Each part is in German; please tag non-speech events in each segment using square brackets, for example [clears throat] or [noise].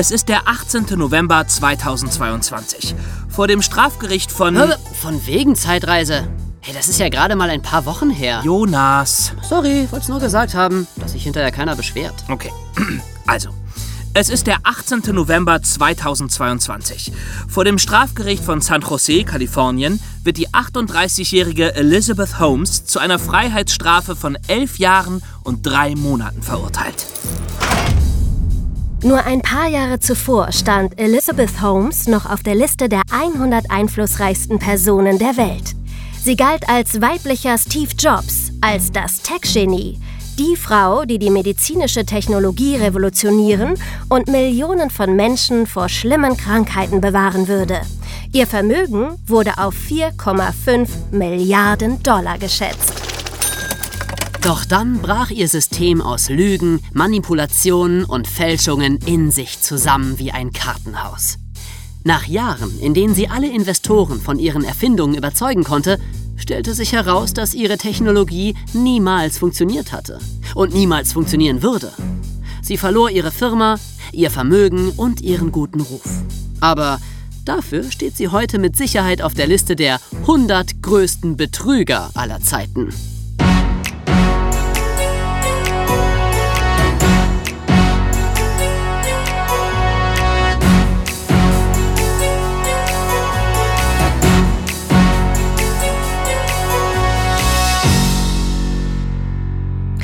Es ist der 18. November 2022. Vor dem Strafgericht von. Von wegen Zeitreise. Hey, das ist ja gerade mal ein paar Wochen her. Jonas. Sorry, wollt's nur gesagt haben, dass sich hinterher keiner beschwert. Okay. [clears throat] Also. Es ist der 18. November 2022. Vor dem Strafgericht von San Jose, Kalifornien, wird die 38-jährige Elizabeth Holmes zu einer Freiheitsstrafe von elf Jahren und drei Monaten verurteilt. Nur ein paar Jahre zuvor stand Elizabeth Holmes noch auf der Liste der 100 einflussreichsten Personen der Welt. Sie galt als weiblicher Steve Jobs, als das Tech-Genie, die Frau, die die medizinische Technologie revolutionieren und Millionen von Menschen vor schlimmen Krankheiten bewahren würde. Ihr Vermögen wurde auf 4,5 Milliarden Dollar geschätzt. Doch dann brach ihr System aus Lügen, Manipulationen und Fälschungen in sich zusammen wie ein Kartenhaus. Nach Jahren, in denen sie alle Investoren von ihren Erfindungen überzeugen konnte, stellte sich heraus, dass ihre Technologie niemals funktioniert hatte und niemals funktionieren würde. Sie verlor ihre Firma, ihr Vermögen und ihren guten Ruf. Aber dafür steht sie heute mit Sicherheit auf der Liste der 100 größten Betrüger aller Zeiten.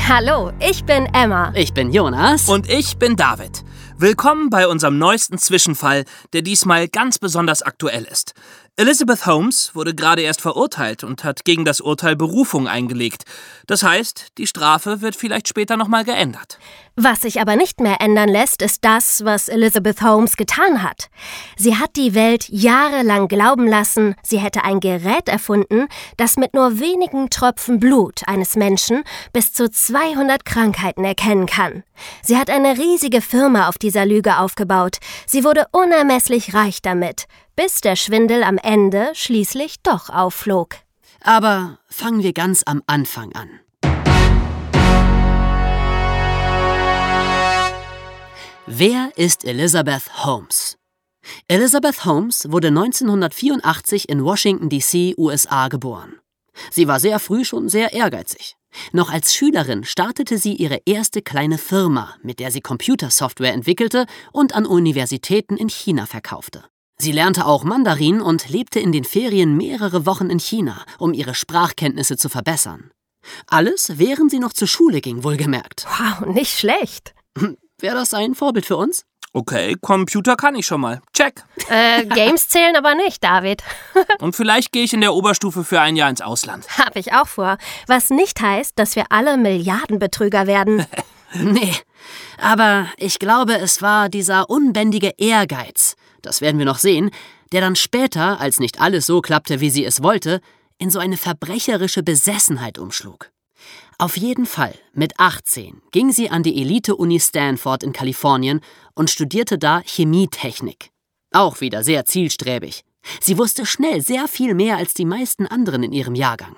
Hallo, ich bin Emma. Ich bin Jonas. Und ich bin David. Willkommen bei unserem neuesten Zwischenfall, der diesmal ganz besonders aktuell ist. Elizabeth Holmes wurde gerade erst verurteilt und hat gegen das Urteil Berufung eingelegt. Das heißt, die Strafe wird vielleicht später nochmal geändert. Was sich aber nicht mehr ändern lässt, ist das, was Elizabeth Holmes getan hat. Sie hat die Welt jahrelang glauben lassen, sie hätte ein Gerät erfunden, das mit nur wenigen Tropfen Blut eines Menschen bis zu 200 Krankheiten erkennen kann. Sie hat eine riesige Firma auf dieser Lüge aufgebaut. Sie wurde unermesslich reich damit bis der Schwindel am Ende schließlich doch aufflog. Aber fangen wir ganz am Anfang an. Wer ist Elizabeth Holmes? Elizabeth Holmes wurde 1984 in Washington, D.C., USA geboren. Sie war sehr früh schon sehr ehrgeizig. Noch als Schülerin startete sie ihre erste kleine Firma, mit der sie Computersoftware entwickelte und an Universitäten in China verkaufte. Sie lernte auch Mandarin und lebte in den Ferien mehrere Wochen in China, um ihre Sprachkenntnisse zu verbessern. Alles, während sie noch zur Schule ging, wohlgemerkt. Wow, nicht schlecht. [laughs] Wäre das ein Vorbild für uns? Okay, Computer kann ich schon mal. Check. Äh, Games zählen aber nicht, David. [laughs] Und vielleicht gehe ich in der Oberstufe für ein Jahr ins Ausland. Hab ich auch vor. Was nicht heißt, dass wir alle Milliardenbetrüger werden. [laughs] nee. Aber ich glaube, es war dieser unbändige Ehrgeiz, das werden wir noch sehen, der dann später, als nicht alles so klappte, wie sie es wollte, in so eine verbrecherische Besessenheit umschlug. Auf jeden Fall, mit 18 ging sie an die Elite-Uni Stanford in Kalifornien und studierte da Chemietechnik. Auch wieder sehr zielstrebig. Sie wusste schnell sehr viel mehr als die meisten anderen in ihrem Jahrgang.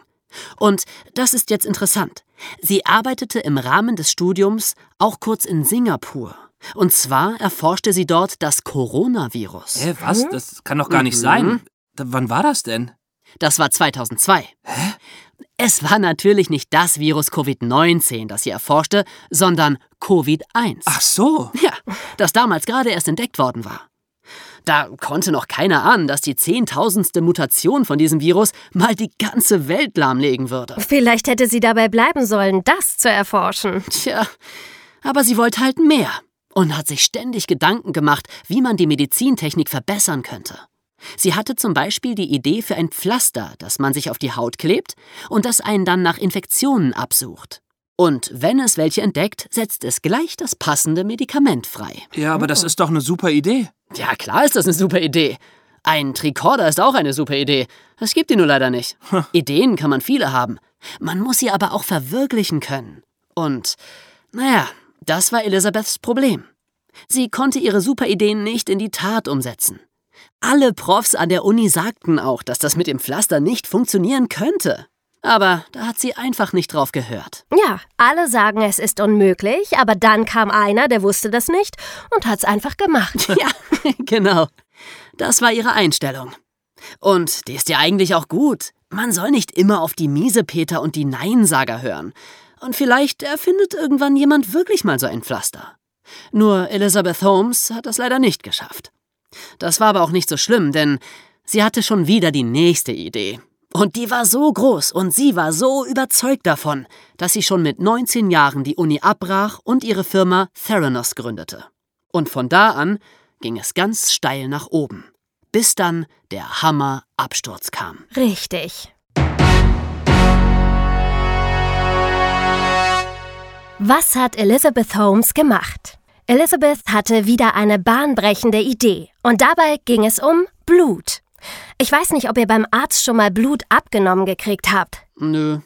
Und das ist jetzt interessant. Sie arbeitete im Rahmen des Studiums auch kurz in Singapur und zwar erforschte sie dort das Coronavirus. Hä, was? Hm? Das kann doch gar nicht mhm. sein. Da, wann war das denn? Das war 2002. Hä? Es war natürlich nicht das Virus Covid-19, das sie erforschte, sondern Covid-1. Ach so. Ja, das damals gerade erst entdeckt worden war. Da konnte noch keiner ahnen, dass die zehntausendste Mutation von diesem Virus mal die ganze Welt lahmlegen würde. Vielleicht hätte sie dabei bleiben sollen, das zu erforschen. Tja, aber sie wollte halt mehr und hat sich ständig Gedanken gemacht, wie man die Medizintechnik verbessern könnte. Sie hatte zum Beispiel die Idee für ein Pflaster, das man sich auf die Haut klebt und das einen dann nach Infektionen absucht. Und wenn es welche entdeckt, setzt es gleich das passende Medikament frei. Ja, aber das ist doch eine super Idee. Ja, klar ist das eine super Idee. Ein Tricorder ist auch eine super Idee. Es gibt die nur leider nicht. Ideen kann man viele haben. Man muss sie aber auch verwirklichen können. Und, naja, das war Elisabeths Problem. Sie konnte ihre Superideen nicht in die Tat umsetzen. Alle Profs an der Uni sagten auch, dass das mit dem Pflaster nicht funktionieren könnte. Aber da hat sie einfach nicht drauf gehört. Ja, alle sagen, es ist unmöglich, aber dann kam einer, der wusste das nicht und hat's einfach gemacht. [laughs] Ja, genau. Das war ihre Einstellung. Und die ist ja eigentlich auch gut. Man soll nicht immer auf die Miesepeter und die Neinsager hören. Und vielleicht erfindet irgendwann jemand wirklich mal so ein Pflaster. Nur Elizabeth Holmes hat das leider nicht geschafft. Das war aber auch nicht so schlimm, denn sie hatte schon wieder die nächste Idee. Und die war so groß und sie war so überzeugt davon, dass sie schon mit 19 Jahren die Uni abbrach und ihre Firma Theranos gründete. Und von da an ging es ganz steil nach oben, bis dann der Hammerabsturz kam. Richtig. Was hat Elizabeth Holmes gemacht? Elizabeth hatte wieder eine bahnbrechende Idee und dabei ging es um Blut. Ich weiß nicht, ob ihr beim Arzt schon mal Blut abgenommen gekriegt habt. Nö.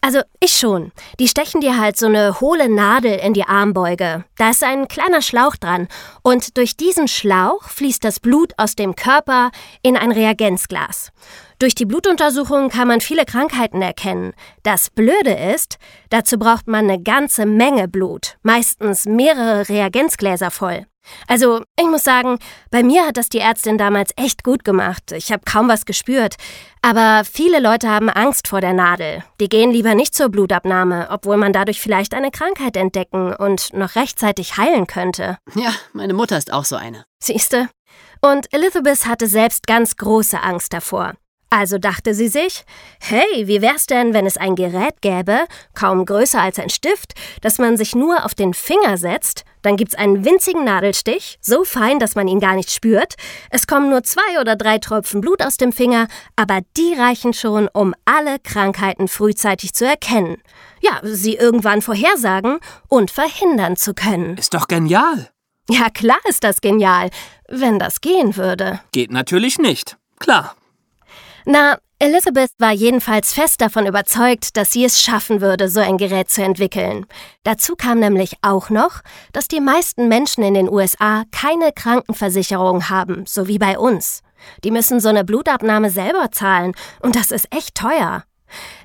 Also ich schon. Die stechen dir halt so eine hohle Nadel in die Armbeuge. Da ist ein kleiner Schlauch dran. Und durch diesen Schlauch fließt das Blut aus dem Körper in ein Reagenzglas. Durch die Blutuntersuchung kann man viele Krankheiten erkennen. Das Blöde ist, dazu braucht man eine ganze Menge Blut, meistens mehrere Reagenzgläser voll. Also, ich muss sagen, bei mir hat das die Ärztin damals echt gut gemacht. Ich habe kaum was gespürt. Aber viele Leute haben Angst vor der Nadel. Die gehen lieber nicht zur Blutabnahme, obwohl man dadurch vielleicht eine Krankheit entdecken und noch rechtzeitig heilen könnte. Ja, meine Mutter ist auch so eine. Siehste? Und Elizabeth hatte selbst ganz große Angst davor. Also dachte sie sich, hey, wie wär's denn, wenn es ein Gerät gäbe, kaum größer als ein Stift, das man sich nur auf den Finger setzt, dann gibt's einen winzigen Nadelstich, so fein, dass man ihn gar nicht spürt, es kommen nur zwei oder drei Tropfen Blut aus dem Finger, aber die reichen schon, um alle Krankheiten frühzeitig zu erkennen. Ja, sie irgendwann vorhersagen und verhindern zu können. Ist doch genial. Ja, klar ist das genial, wenn das gehen würde. Geht natürlich nicht. Klar. Na, Elizabeth war jedenfalls fest davon überzeugt, dass sie es schaffen würde, so ein Gerät zu entwickeln. Dazu kam nämlich auch noch, dass die meisten Menschen in den USA keine Krankenversicherung haben, so wie bei uns. Die müssen so eine Blutabnahme selber zahlen, und das ist echt teuer.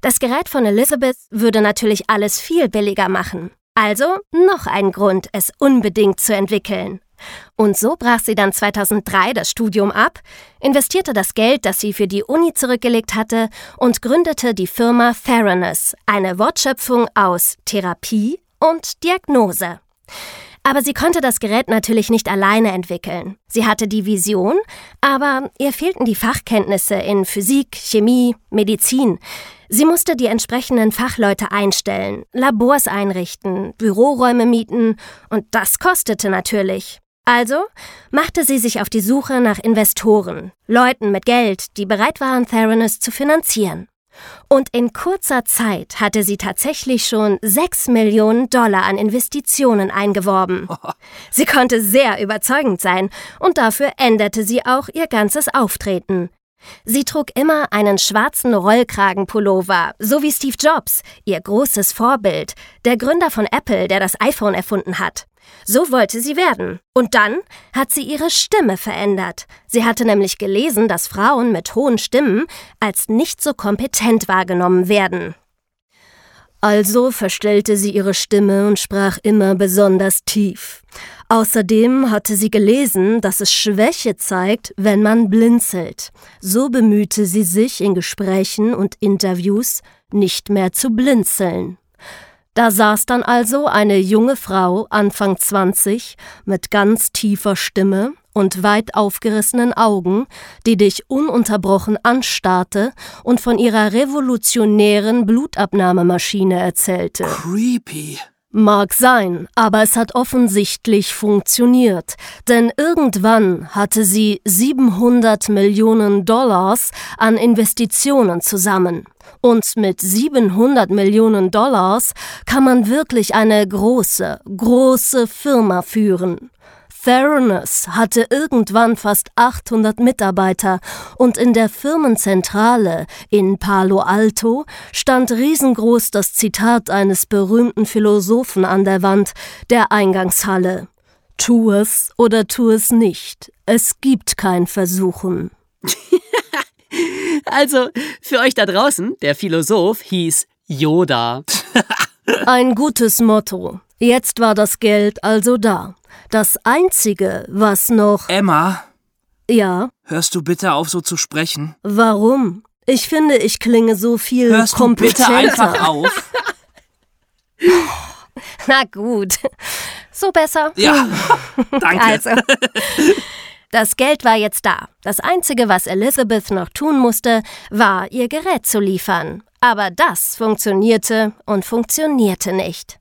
Das Gerät von Elizabeth würde natürlich alles viel billiger machen. Also noch ein Grund, es unbedingt zu entwickeln. Und so brach sie dann 2003 das Studium ab, investierte das Geld, das sie für die Uni zurückgelegt hatte, und gründete die Firma Theranos, eine Wortschöpfung aus Therapie und Diagnose. Aber sie konnte das Gerät natürlich nicht alleine entwickeln. Sie hatte die Vision, aber ihr fehlten die Fachkenntnisse in Physik, Chemie, Medizin. Sie musste die entsprechenden Fachleute einstellen, Labors einrichten, Büroräume mieten und das kostete natürlich. Also machte sie sich auf die Suche nach Investoren, Leuten mit Geld, die bereit waren, Theranos zu finanzieren. Und in kurzer Zeit hatte sie tatsächlich schon 6 Millionen Dollar an Investitionen eingeworben. [laughs] Sie konnte sehr überzeugend sein und dafür änderte sie auch ihr ganzes Auftreten. Sie trug immer einen schwarzen Rollkragenpullover, so wie Steve Jobs, ihr großes Vorbild, der Gründer von Apple, der das iPhone erfunden hat. So wollte sie werden. Und dann hat sie ihre Stimme verändert. Sie hatte nämlich gelesen, dass Frauen mit hohen Stimmen als nicht so kompetent wahrgenommen werden. Also verstellte sie ihre Stimme und sprach immer besonders tief. Außerdem hatte sie gelesen, dass es Schwäche zeigt, wenn man blinzelt. So bemühte sie sich in Gesprächen und Interviews, nicht mehr zu blinzeln. Da saß dann also eine junge Frau, Anfang 20, mit ganz tiefer Stimme und weit aufgerissenen Augen, die dich ununterbrochen anstarrte und von ihrer revolutionären Blutabnahmemaschine erzählte. Creepy. Mag sein, aber es hat offensichtlich funktioniert, denn irgendwann hatte sie 700 Millionen Dollars an Investitionen zusammen. Und mit 700 Millionen Dollars kann man wirklich eine große, große Firma führen. Theranos hatte irgendwann fast 800 Mitarbeiter und in der Firmenzentrale in Palo Alto stand riesengroß das Zitat eines berühmten Philosophen an der Wand der Eingangshalle. Tu es oder tu es nicht. Es gibt kein Versuchen. [laughs] Also, für euch da draußen, der Philosoph hieß Yoda. Ein gutes Motto. Jetzt war das Geld also da. Das Einzige, was noch. Emma, Ja, hörst du bitte auf, so zu sprechen? warum? Ich finde, ich klinge so viel Hörst du bitte kompetenter. einfach [laughs] auf? Na gut. So besser? Ja, [laughs] danke. Also. Das Geld war jetzt da. Das Einzige, was Elizabeth noch tun musste, war, ihr Gerät zu liefern. Aber das funktionierte und funktionierte nicht.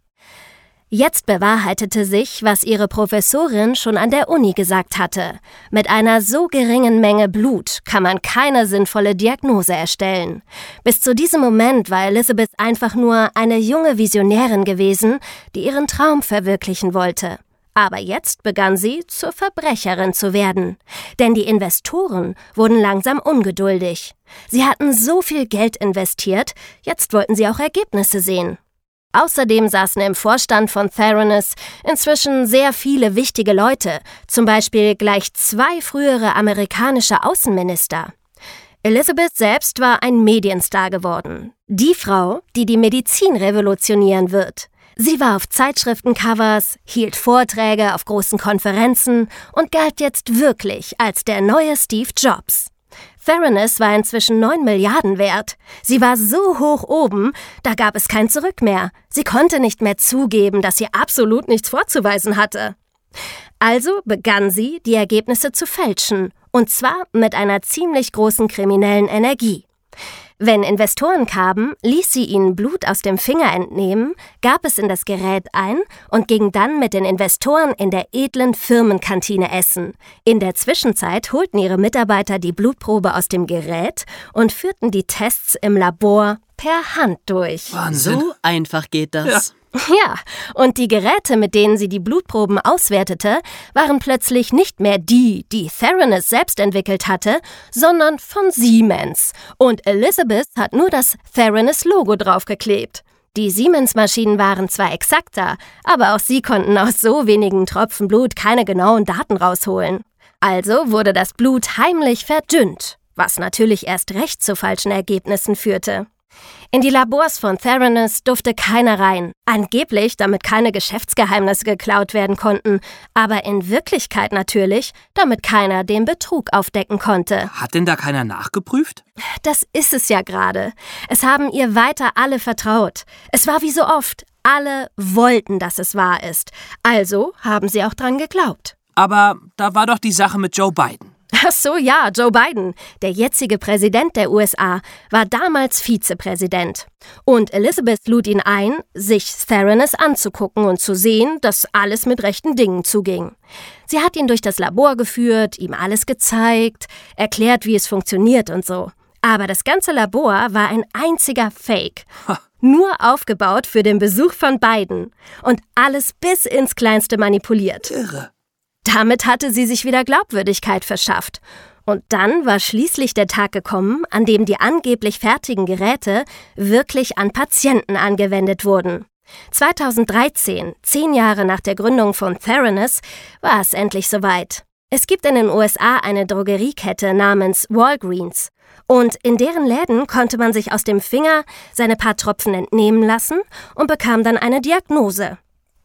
Jetzt bewahrheitete sich, was ihre Professorin schon an der Uni gesagt hatte. Mit einer so geringen Menge Blut kann man keine sinnvolle Diagnose erstellen. Bis zu diesem Moment war Elizabeth einfach nur eine junge Visionärin gewesen, die ihren Traum verwirklichen wollte. Aber jetzt begann sie, zur Verbrecherin zu werden. Denn die Investoren wurden langsam ungeduldig. Sie hatten so viel Geld investiert, jetzt wollten sie auch Ergebnisse sehen. Außerdem saßen im Vorstand von Theranos inzwischen sehr viele wichtige Leute, zum Beispiel gleich zwei frühere amerikanische Außenminister. Elizabeth selbst war ein Medienstar geworden. Die Frau, die die Medizin revolutionieren wird. Sie war auf Zeitschriftencovers, hielt Vorträge auf großen Konferenzen und galt jetzt wirklich als der neue Steve Jobs. Theranos war inzwischen 9 Milliarden wert. Sie war so hoch oben, da gab es kein Zurück mehr. Sie konnte nicht mehr zugeben, dass sie absolut nichts vorzuweisen hatte. Also begann sie, die Ergebnisse zu fälschen, und zwar mit einer ziemlich großen kriminellen Energie. Wenn Investoren kamen, ließ sie ihnen Blut aus dem Finger entnehmen, gab es in das Gerät ein und ging dann mit den Investoren in der edlen Firmenkantine essen. In der Zwischenzeit holten ihre Mitarbeiter die Blutprobe aus dem Gerät und führten die Tests im Labor per Hand durch. Wahnsinn. So einfach geht das. Ja, und die Geräte, mit denen sie die Blutproben auswertete, waren plötzlich nicht mehr die, die Theranos selbst entwickelt hatte, sondern von Siemens. Und Elizabeth hat nur das Theranos-Logo draufgeklebt. Die Siemens-Maschinen waren zwar exakter, aber auch sie konnten aus so wenigen Tropfen Blut keine genauen Daten rausholen. Also wurde das Blut heimlich verdünnt, was natürlich erst recht zu falschen Ergebnissen führte. In die Labors von Theranos durfte keiner rein, angeblich damit keine Geschäftsgeheimnisse geklaut werden konnten, aber in Wirklichkeit natürlich, damit keiner den Betrug aufdecken konnte. Hat denn da keiner nachgeprüft? Das ist es ja gerade. Es haben ihr weiter alle vertraut. Es war wie so oft, alle wollten, dass es wahr ist. Also haben sie auch dran geglaubt. Aber da war doch die Sache mit Joe Biden. Ach so, ja, Joe Biden, der jetzige Präsident der USA, war damals Vizepräsident. Und Elizabeth lud ihn ein, sich Theranos anzugucken und zu sehen, dass alles mit rechten Dingen zuging. Sie hat ihn durch das Labor geführt, ihm alles gezeigt, erklärt, wie es funktioniert und so. Aber das ganze Labor war ein einziger Fake. Nur aufgebaut für den Besuch von Biden. Und alles bis ins Kleinste manipuliert. Irre. Damit hatte sie sich wieder Glaubwürdigkeit verschafft. Und dann war schließlich der Tag gekommen, an dem die angeblich fertigen Geräte wirklich an Patienten angewendet wurden. 2013, zehn Jahre nach der Gründung von Theranos, war es endlich soweit. Es gibt in den USA eine Drogeriekette namens Walgreens. Und in deren Läden konnte man sich aus dem Finger seine paar Tropfen entnehmen lassen und bekam dann eine Diagnose.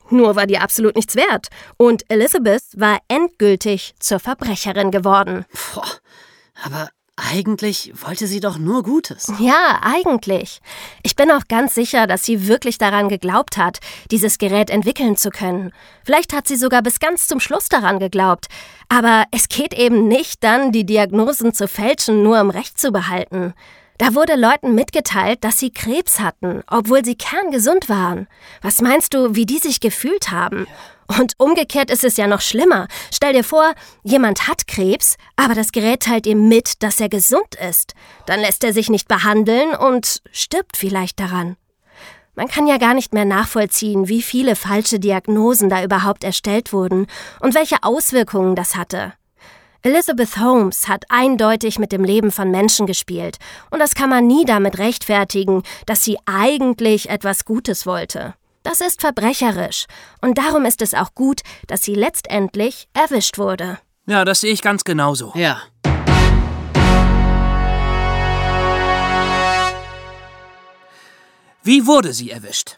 Nur war die absolut nichts wert. Und Elizabeth war endgültig zur Verbrecherin geworden. Boah, aber eigentlich wollte sie doch nur Gutes. Ja, eigentlich. Ich bin auch ganz sicher, dass sie wirklich daran geglaubt hat, dieses Gerät entwickeln zu können. Vielleicht hat sie sogar bis ganz zum Schluss daran geglaubt. Aber es geht eben nicht dann, die Diagnosen zu fälschen, nur um Recht zu behalten. Da wurde Leuten mitgeteilt, dass sie Krebs hatten, obwohl sie kerngesund waren. Was meinst du, wie die sich gefühlt haben? Und umgekehrt ist es ja noch schlimmer. Stell dir vor, jemand hat Krebs, aber das Gerät teilt ihm mit, dass er gesund ist. Dann lässt er sich nicht behandeln und stirbt vielleicht daran. Man kann ja gar nicht mehr nachvollziehen, wie viele falsche Diagnosen da überhaupt erstellt wurden und welche Auswirkungen das hatte. Elizabeth Holmes hat eindeutig mit dem Leben von Menschen gespielt, und das kann man nie damit rechtfertigen, dass sie eigentlich etwas Gutes wollte. Das ist verbrecherisch, und darum ist es auch gut, dass sie letztendlich erwischt wurde. Ja, das sehe ich ganz genauso. Ja. Wie wurde sie erwischt?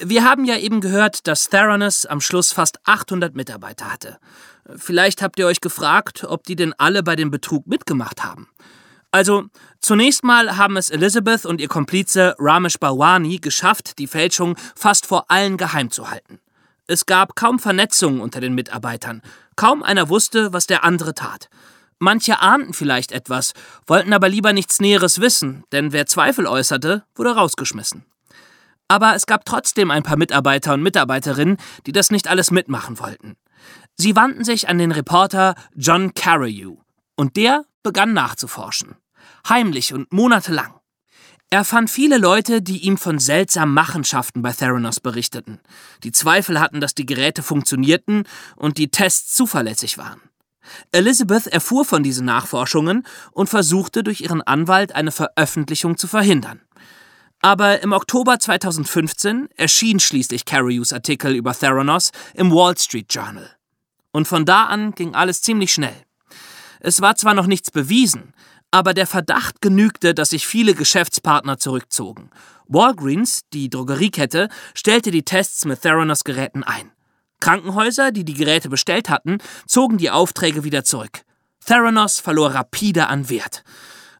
Wir haben ja eben gehört, dass Theranos am Schluss fast 800 Mitarbeiter hatte. Vielleicht habt ihr euch gefragt, ob die denn alle bei dem Betrug mitgemacht haben. Also, zunächst mal haben es Elizabeth und ihr Komplize Ramesh Balwani geschafft, die Fälschung fast vor allen geheim zu halten. Es gab kaum Vernetzung unter den Mitarbeitern. Kaum einer wusste, was der andere tat. Manche ahnten vielleicht etwas, wollten aber lieber nichts Näheres wissen, denn wer Zweifel äußerte, wurde rausgeschmissen. Aber es gab trotzdem ein paar Mitarbeiter und Mitarbeiterinnen, die das nicht alles mitmachen wollten. Sie wandten sich an den Reporter John Carreyrou, und der begann nachzuforschen. Heimlich und monatelang. Er fand viele Leute, die ihm von seltsamen Machenschaften bei Theranos berichteten, die Zweifel hatten, dass die Geräte funktionierten und die Tests zuverlässig waren. Elizabeth erfuhr von diesen Nachforschungen und versuchte durch ihren Anwalt eine Veröffentlichung zu verhindern. Aber im Oktober 2015 erschien schließlich Carriews Artikel über Theranos im Wall Street Journal. Und von da an ging alles ziemlich schnell. Es war zwar noch nichts bewiesen, aber der Verdacht genügte, dass sich viele Geschäftspartner zurückzogen. Walgreens, die Drogeriekette, stellte die Tests mit Theranos Geräten ein. Krankenhäuser, die die Geräte bestellt hatten, zogen die Aufträge wieder zurück. Theranos verlor rapide an Wert.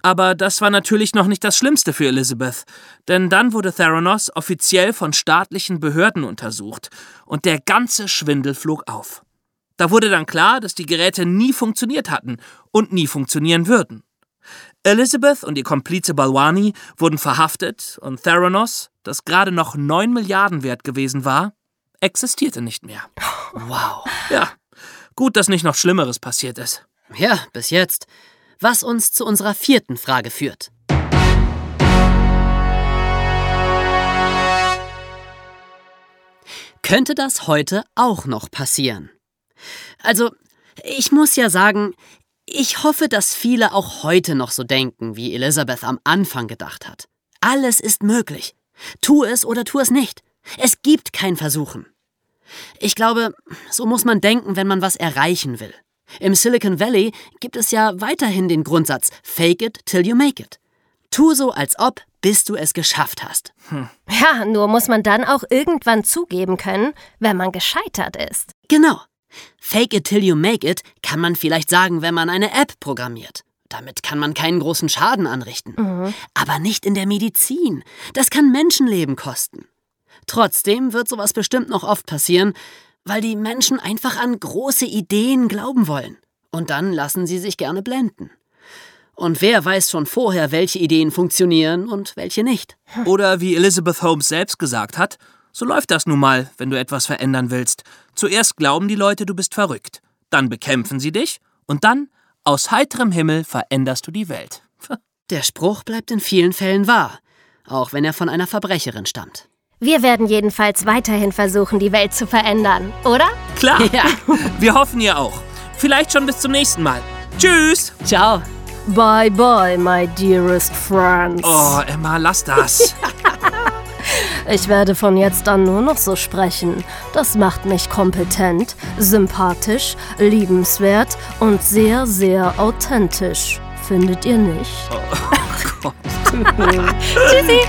Aber das war natürlich noch nicht das Schlimmste für Elizabeth, denn dann wurde Theranos offiziell von staatlichen Behörden untersucht und der ganze Schwindel flog auf. Da wurde dann klar, dass die Geräte nie funktioniert hatten und nie funktionieren würden. Elizabeth und ihr Komplize Balwani wurden verhaftet und Theranos, das gerade noch 9 Milliarden wert gewesen war, existierte nicht mehr. [laughs] Wow. Ja, gut, dass nicht noch Schlimmeres passiert ist. Ja, bis jetzt. Was uns zu unserer vierten Frage führt. Könnte das heute auch noch passieren? Also, ich muss ja sagen, ich hoffe, dass viele auch heute noch so denken, wie Elisabeth am Anfang gedacht hat. Alles ist möglich. Tu es oder tu es nicht. Es gibt kein Versuchen. Ich glaube, so muss man denken, wenn man was erreichen will. Im Silicon Valley gibt es ja weiterhin den Grundsatz Fake it till you make it. Tu so, als ob, bis du es geschafft hast. Hm. Ja, nur muss man dann auch irgendwann zugeben können, wenn man gescheitert ist. Genau. Fake it till you make it kann man vielleicht sagen, wenn man eine App programmiert. Damit kann man keinen großen Schaden anrichten. Mhm. Aber nicht in der Medizin. Das kann Menschenleben kosten. Trotzdem wird sowas bestimmt noch oft passieren, weil die Menschen einfach an große Ideen glauben wollen. Und dann lassen sie sich gerne blenden. Und wer weiß schon vorher, welche Ideen funktionieren und welche nicht. [laughs] Oder wie Elizabeth Holmes selbst gesagt hat, so läuft das nun mal, wenn du etwas verändern willst. Zuerst glauben die Leute, du bist verrückt. Dann bekämpfen sie dich und dann, aus heiterem Himmel, veränderst du die Welt. Der Spruch bleibt in vielen Fällen wahr, auch wenn er von einer Verbrecherin stammt. Wir werden jedenfalls weiterhin versuchen, die Welt zu verändern, oder? Klar. Ja. [laughs] Wir hoffen ihr auch. Vielleicht schon bis zum nächsten Mal. Tschüss. Ciao. Bye bye, my dearest friends. Oh, Emma, lass das. [laughs] ich werde von jetzt an nur noch so sprechen. Das macht mich kompetent, sympathisch, liebenswert und sehr, sehr authentisch. Findet ihr nicht? Oh, Gott. [laughs] Tschüssi.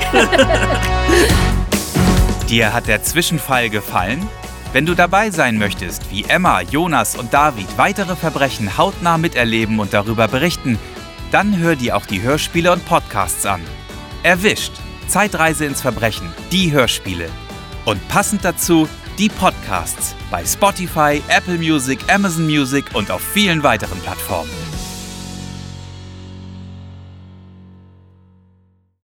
Dir hat der Zwischenfall gefallen? Wenn du dabei sein möchtest, wie Emma, Jonas und David weitere Verbrechen hautnah miterleben und darüber berichten, dann hör dir auch die Hörspiele und Podcasts an. Erwischt! Zeitreise ins Verbrechen, die Hörspiele. Und passend dazu die Podcasts bei Spotify, Apple Music, Amazon Music und auf vielen weiteren Plattformen.